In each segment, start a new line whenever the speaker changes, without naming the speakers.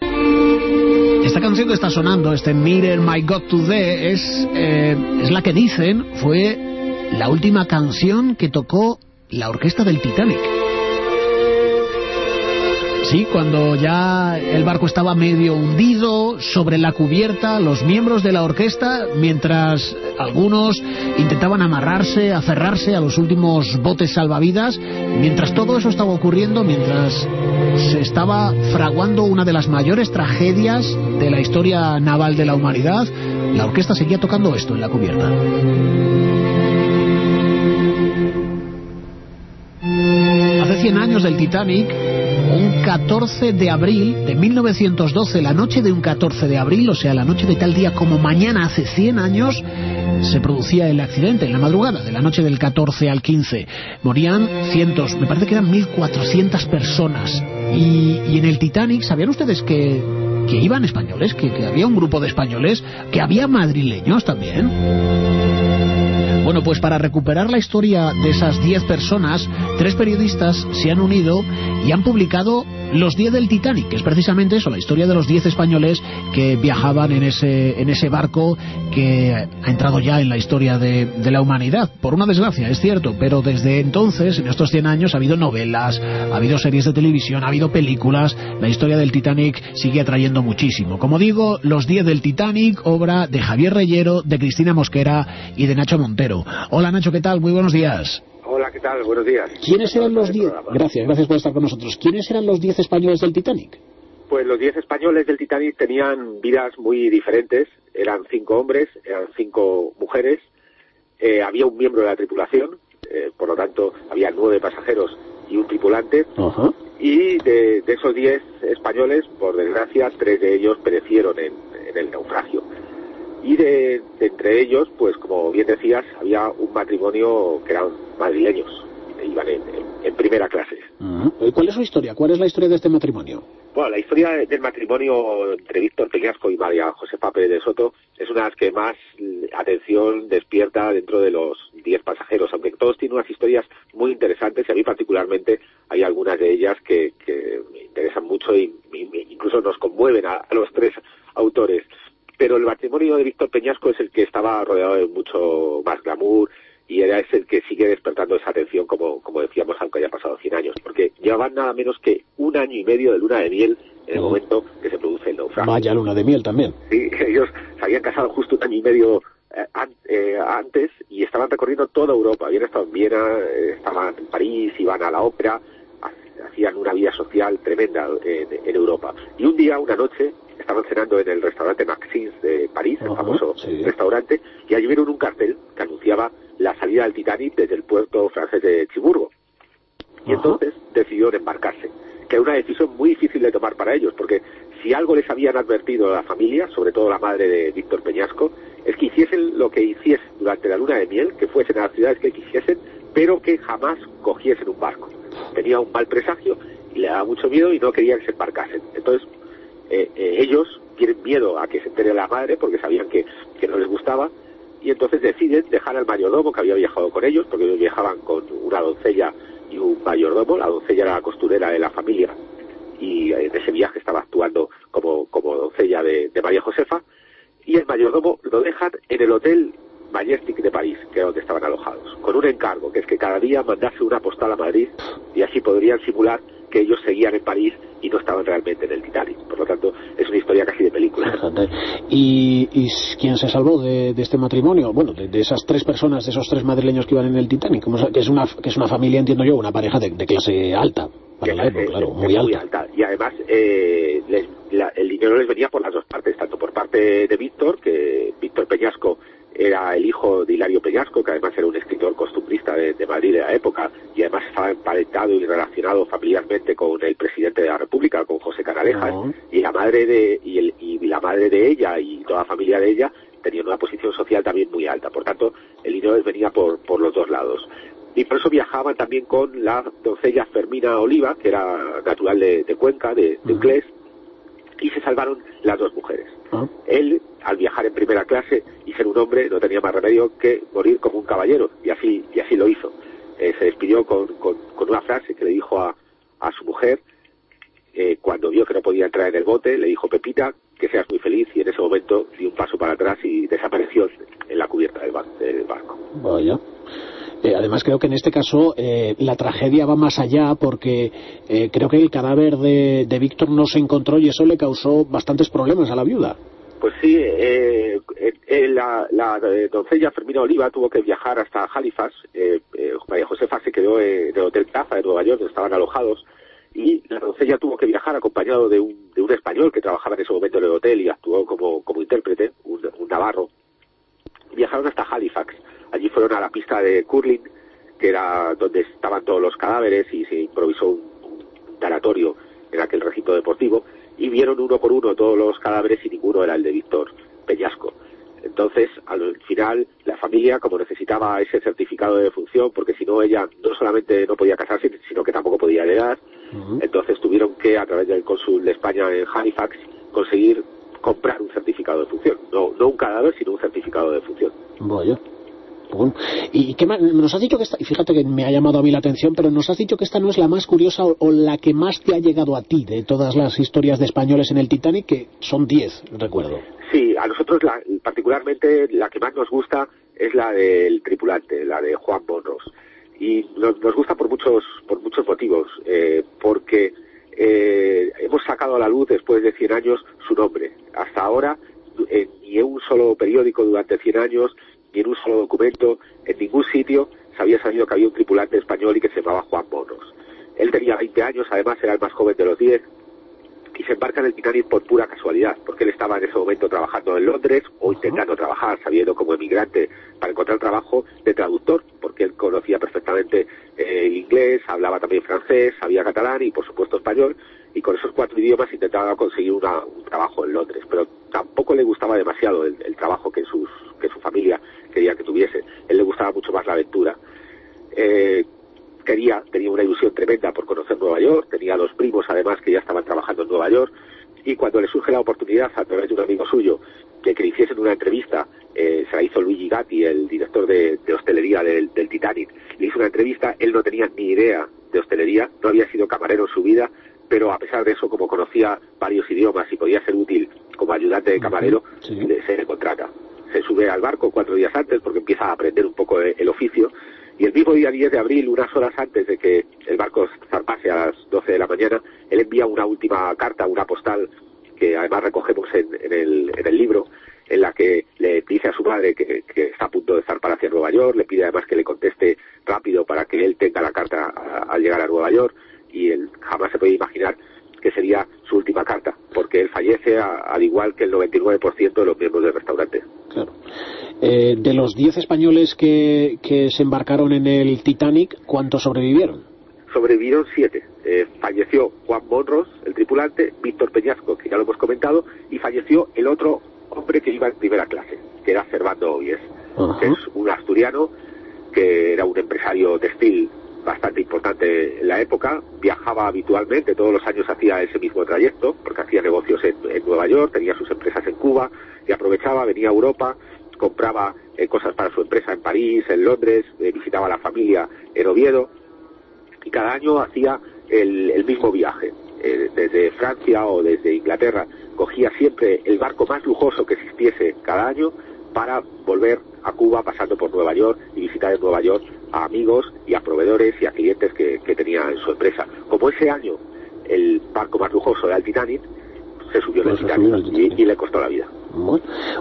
Esta canción que está sonando, este Mirror My God Today, es, eh, es la que dicen fue la última canción que tocó la orquesta del Titanic. Sí, cuando ya el barco estaba medio hundido sobre la cubierta, los miembros de la orquesta, mientras algunos intentaban amarrarse, aferrarse a los últimos botes salvavidas, mientras todo eso estaba ocurriendo, mientras se estaba fraguando una de las mayores tragedias de la historia naval de la humanidad, la orquesta seguía tocando esto en la cubierta. Hace 100 años del Titanic, un 14 de abril de 1912, la noche de un 14 de abril, o sea, la noche de tal día como mañana hace 100 años, se producía el accidente en la madrugada de la noche del 14 al 15. Morían cientos, me parece que eran 1.400 personas. Y, y en el Titanic, ¿sabían ustedes que, que iban españoles? Que, que había un grupo de españoles, que había madrileños también. Bueno, pues para recuperar la historia de esas 10 personas, tres periodistas se han unido y han publicado Los 10 del Titanic, que es precisamente eso, la historia de los 10 españoles que viajaban en ese, en ese barco que ha entrado ya en la historia de, de la humanidad. Por una desgracia, es cierto, pero desde entonces, en estos 100 años, ha habido novelas, ha habido series de televisión, ha habido películas, la historia del Titanic sigue atrayendo muchísimo. Como digo, Los 10 del Titanic, obra de Javier Reyero, de Cristina Mosquera y de Nacho Montero. Hola Nacho, ¿qué tal? Muy buenos días.
Hola, ¿qué tal? Buenos días.
¿Quiénes eran los 10? Gracias, gracias por estar con nosotros. ¿Quiénes eran los 10 españoles del Titanic?
Pues los 10 españoles del Titanic tenían vidas muy diferentes. Eran cinco hombres, eran cinco mujeres. Eh, había un miembro de la tripulación, eh, por lo tanto, había nueve pasajeros y un tripulante.
Ajá.
Y de, de esos 10 españoles, por desgracia, tres de ellos perecieron en, en el naufragio. Y de, de entre ellos, pues como bien decías, había un matrimonio que eran madrileños, iban en, en- en primera clase.
¿Y ¿Cuál es su historia? ¿Cuál es la historia de este matrimonio?
Bueno, la historia del matrimonio entre Víctor Peñasco y María Josefa Pérez de Soto es una de las que más mm, atención despierta dentro de los 10 pasajeros, aunque todos tienen unas historias muy interesantes y a mí particularmente hay algunas de ellas que, que me interesan mucho y, y- y incluso nos conmueven a, a los tres autores. Pero el matrimonio de Víctor Peñasco es el que estaba rodeado de mucho más glamour y era es el que sigue despertando esa atención, como, como decíamos, aunque haya pasado 100 años, porque llevaban nada menos que un año y medio de luna de miel en el momento que se produce el naufragio.
Vaya luna de miel también.
Sí, ellos se habían casado justo un año y medio eh, eh, antes y estaban recorriendo toda Europa. Habían estado en Viena, eh, estaban en París, iban a la ópera, ha- hacían una vida social tremenda en, en Europa. Y un día, una noche, estaban cenando en el restaurante Maxim's de París, el famoso
sí.
restaurante, y allí vieron un cartel que anunciaba la salida del Titanic desde el puerto francés de Chiburgo. Y entonces decidieron embarcarse, que era una decisión muy difícil de tomar para ellos, porque si algo les habían advertido a la familia, sobre todo la madre de Víctor Peñasco, es que hiciesen lo que hiciesen durante la luna de miel, que fuesen a las ciudades que quisiesen, pero que jamás cogiesen un barco. Tenía un mal presagio y le daba mucho miedo y no querían que se embarcasen. Entonces, eh, eh, ellos tienen miedo a que se entere la madre porque sabían que, que no les gustaba y entonces deciden dejar al mayordomo que había viajado con ellos, porque ellos viajaban con una doncella y un mayordomo, la doncella era costurera de la familia y en ese viaje estaba actuando como, como doncella de, de María Josefa, y el mayordomo lo dejan en el hotel Majestic de París, que era donde estaban alojados, con un encargo, que es que cada día mandase una postal a Madrid y así podrían simular que ellos seguían en París y no estaban realmente en el Titanic. Por lo tanto, es una historia
¿Y, y quién se salvó de, de este matrimonio? Bueno, de, de esas tres personas, de esos tres madrileños que iban en el Titanic, ¿Cómo se- que es una, que es una familia, entiendo yo, una pareja de, de clase alta, para la época, claro, muy alta.
Y además, eh, les- la- el dinero les venía por las dos partes, tanto por parte de Víctor, que Víctor Peñasco era el hijo de Hilario Peñasco, que además era un escritor costumbrista de, Madrid de la época, y además estaba emparentado y relacionado familiarmente con el presidente de la República, con José Canalejas, y la madre de y, el, y la madre de ella y toda la familia de ella tenían una posición social también muy alta. Por tanto, el dinero venía por, por los dos lados. Y por eso viajaban también con la doncella Fermina Oliva, que era natural de, Cuenca, de, de y se salvaron las dos mujeres. Ah. Él, al viajar en primera clase y ser un hombre, no tenía más remedio que morir como un caballero, y así, y así lo hizo. Eh, se despidió con, con, una frase que le dijo a, su mujer, eh, cuando vio que no podía entrar en el bote, le dijo Pepita, que seas muy feliz, y en ese momento dio un paso para atrás y desapareció en la cubierta del, barco.
Eh, además creo que en este caso eh, la tragedia va más allá porque eh, creo que el cadáver de, Víctor no se encontró y eso le causó bastantes problemas a la viuda.
Pues sí, la, la doncella Fermina Oliva tuvo que viajar hasta Halifax. María Josefa se quedó en el Hotel Plaza de Nueva York, donde estaban alojados, y la doncella tuvo que viajar acompañado de un, de un español que trabajaba en ese momento en el hotel y actuó como, intérprete, un navarro. Viajaron hasta Halifax Allí fueron a la pista de curling, que era donde estaban todos los cadáveres y se improvisó un, taratorio en aquel recinto deportivo y vieron uno por uno todos los cadáveres y ninguno era el de Víctor Peñasco. Entonces, al final, la familia, como necesitaba ese certificado de defunción, porque si no ella no solamente no podía casarse, sino que tampoco podía heredar, entonces tuvieron que, a través del cónsul de España en Halifax, conseguir comprar un certificado de defunción. No, no un cadáver, sino un certificado de defunción.
¿Y qué más? Nos has dicho que esta, y fíjate que me ha llamado a mí la atención, pero nos has dicho que esta no es la más curiosa o, la que más te ha llegado a ti de todas las historias de españoles en el Titanic, que son diez, recuerdo.
Sí, a nosotros particularmente la que más nos gusta es la del tripulante, la de Juan Bonros. Y nos, gusta por muchos, por muchos motivos, eh, porque eh, hemos sacado a la luz después de 100 años su nombre. Hasta ahora, ni en un solo periódico durante 100 años ni en un solo documento, en ningún sitio se había sabido que había un tripulante español y que se llamaba Juan Monos. Él tenía 20 años, además era el más joven de los 10, y se embarca en el Titanic por pura casualidad, porque él estaba en ese momento trabajando en Londres o intentando trabajar, sabiendo como emigrante para encontrar trabajo de traductor, porque él conocía perfectamente eh, el inglés, hablaba también francés, sabía catalán y por supuesto español, y con esos cuatro idiomas intentaba conseguir un trabajo en Londres, pero tampoco le gustaba demasiado el, trabajo que, sus, que su familia quería que tuviese. Él le gustaba mucho más la aventura. Eh, quería, tenía una ilusión tremenda por conocer Nueva York, tenía dos primos además que ya estaban trabajando en Nueva York, y cuando le surge la oportunidad a través de un amigo suyo de que le hiciesen una entrevista, eh, se la hizo Luigi Gatti, el director de, hostelería del, del, Titanic, le hizo una entrevista, él no tenía ni idea de hostelería, no había sido camarero en su vida, pero a pesar de eso, como conocía varios idiomas y podía ser útil como ayudante de camarero, se le contrata. Se sube al barco cuatro días antes porque empieza a aprender un poco el oficio. Y el mismo día 10 de abril, unas horas antes de que el barco zarpase a las 12 de la mañana, él envía una última carta, una postal, que además recogemos en, el, en el libro, en la que le dice a su madre que, está a punto de zarpar hacia Nueva York, le pide además que le conteste rápido para que él tenga la carta al llegar a Nueva York y él jamás se puede imaginar que sería su última carta, porque él fallece al igual que el 99% de los miembros del restaurante.
Claro. Eh, de los 10 españoles que, se embarcaron en el Titanic, ¿cuántos sobrevivieron?
Sobrevivieron siete. Eh, falleció Juan Monros, el tripulante, Víctor Peñasco, que ya lo hemos comentado, y falleció el otro hombre que iba en primera clase, que era Servando Ovies, que es un asturiano que era un empresario textil bastante importante en la época, viajaba habitualmente, todos los años hacía ese mismo trayecto, porque hacía negocios en, Nueva York, tenía sus empresas en Cuba, y aprovechaba, venía a Europa, compraba eh, cosas para su empresa en París, en Londres, eh, visitaba a la familia en Oviedo, y cada año hacía el, mismo viaje. Eh, desde Francia o desde Inglaterra cogía siempre el barco más lujoso que existiese cada año para volver a Cuba pasando por Nueva York y visitar en Nueva York a amigos y a proveedores y a clientes que, tenía en su empresa. Como ese año el barco más lujoso era el Titanic, se subió en el pues Titanic y, le costó la vida.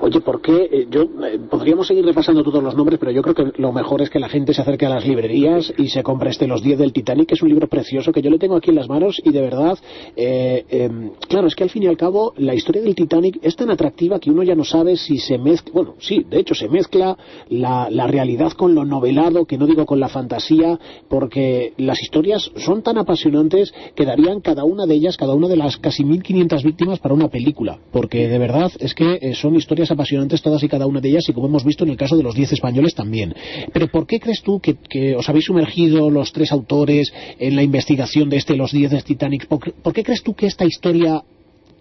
Oye, ¿por qué? Eh, yo eh, podríamos seguir repasando todos los nombres, pero yo creo que lo mejor es que la gente se acerque a las librerías y se compre este Los 10 del Titanic, que es un libro precioso que yo le tengo aquí en las manos y de verdad, eh, em, claro, es que al fin y al cabo la historia del Titanic es tan atractiva que uno ya no sabe si se mezcla, bueno, sí, de hecho se mezcla la, la realidad con lo novelado, que no digo con la fantasía, porque las historias son tan apasionantes que darían cada una de ellas, cada una de las casi 1500 víctimas para una película, porque de verdad es que eh, son historias apasionantes todas y cada una de ellas y como hemos visto en el caso de los 10 españoles también. Pero ¿por qué crees tú que, os habéis sumergido los tres autores en la investigación de este Los 10 de Titanic? ¿Por, qué crees tú que esta historia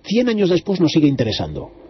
100 años después nos sigue interesando?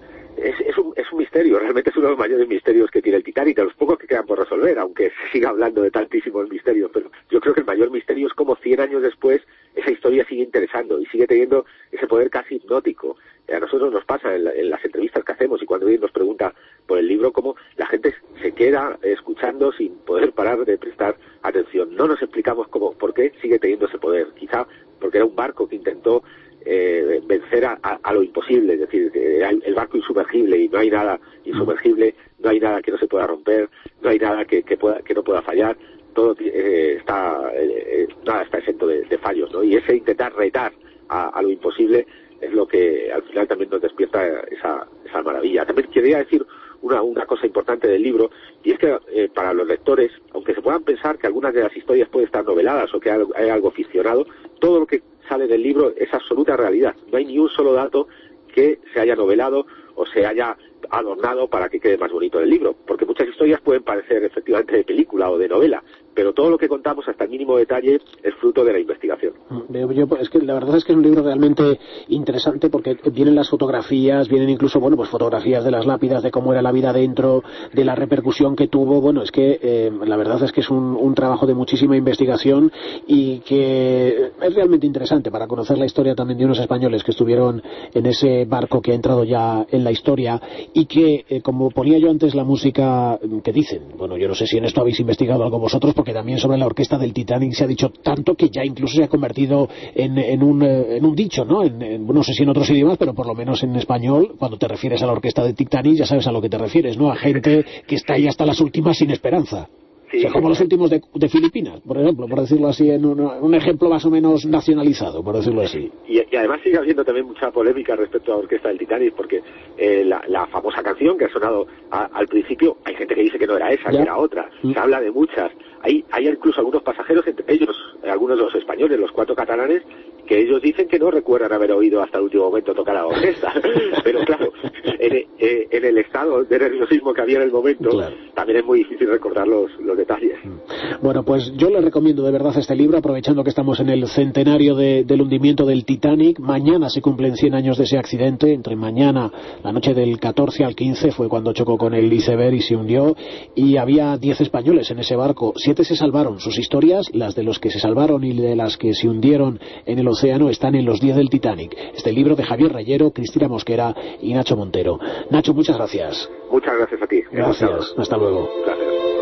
Un, misterio, realmente es uno de los mayores misterios que tiene el Titanic, de los pocos que quedan por resolver, aunque se siga hablando de tantísimos misterios, pero yo creo que el mayor misterio es cómo 100 años después esa historia sigue interesando y sigue teniendo ese poder casi hipnótico. A nosotros nos pasa en, las entrevistas que hacemos y cuando alguien nos pregunta por el libro, cómo la gente se queda escuchando sin poder parar de prestar atención. No nos explicamos cómo, por qué sigue teniendo ese poder. Quizá porque era un barco que intentó eh, vencer a, lo imposible, es decir, el barco insumergible y no hay nada insumergible, no hay nada que no se pueda romper, no hay nada que, pueda, que no pueda fallar todo eh, está eh, nada está exento de, fallos no y ese intentar retar a, lo imposible es lo que al final también nos despierta esa, esa maravilla. También quería decir una, una cosa importante del libro y es que eh, para los lectores aunque se puedan pensar que algunas de las historias pueden estar noveladas o que hay algo ficcionado todo lo que sale del libro es absoluta realidad. No hay ni un solo dato que se haya novelado o se haya adornado para que quede más bonito el libro, porque muchas historias pueden parecer efectivamente de película o de novela, pero todo lo que contamos hasta el mínimo detalle es fruto de la investigación.
Mm, es que la verdad es que es un libro realmente interesante porque vienen las fotografías, vienen incluso bueno pues fotografías de las lápidas, de cómo era la vida dentro, de la repercusión que tuvo. Bueno, es que eh, la verdad es que es un, un, trabajo de muchísima investigación y que es realmente interesante para conocer la historia también de unos españoles que estuvieron en ese barco que ha entrado ya en la historia y que, eh, como ponía yo antes la música que dicen, bueno, yo no sé si en esto habéis investigado algo vosotros, porque también sobre la orquesta del Titanic se ha dicho tanto que ya incluso se ha convertido en, en, un, eh, en un, dicho, ¿no? En, no sé si en otros idiomas, pero por lo menos en español, cuando te refieres a la orquesta del Titanic, ya sabes a lo que te refieres, ¿no? A gente que está ahí hasta las últimas sin esperanza como los últimos de, Filipinas, por ejemplo, por decirlo así, en un, ejemplo más o menos nacionalizado, por decirlo así.
Y, además sigue habiendo también mucha polémica respecto a la orquesta del Titanic, porque eh, la, famosa canción que ha sonado al principio, hay gente que dice que no era esa, que era otra. Mm. Se habla de muchas. Hay, hay incluso algunos pasajeros, entre ellos algunos de los españoles, los cuatro catalanes, que ellos dicen que no recuerdan haber oído hasta el último momento tocar a la orquesta. Pero claro, eh, en, el estado de nerviosismo que había en el momento, también es muy difícil recordar los, detalles.
Mm. Bueno, pues yo le recomiendo de verdad este libro, aprovechando que estamos en el centenario del hundimiento del Titanic. Mañana se cumplen 100 años de ese accidente. Entre mañana, la noche del 14 al 15, fue cuando chocó con el iceberg y se hundió. Y había 10 españoles en ese barco. Siete se salvaron. Sus historias, las de los que se salvaron y de las que se hundieron en el océano están en los 10 del Titanic. Este libro de Javier Rayero, Cristina Mosquera y Nacho Montero. Nacho, muchas gracias.
Muchas gracias a ti.
Gracias. Hasta luego.
Gracias.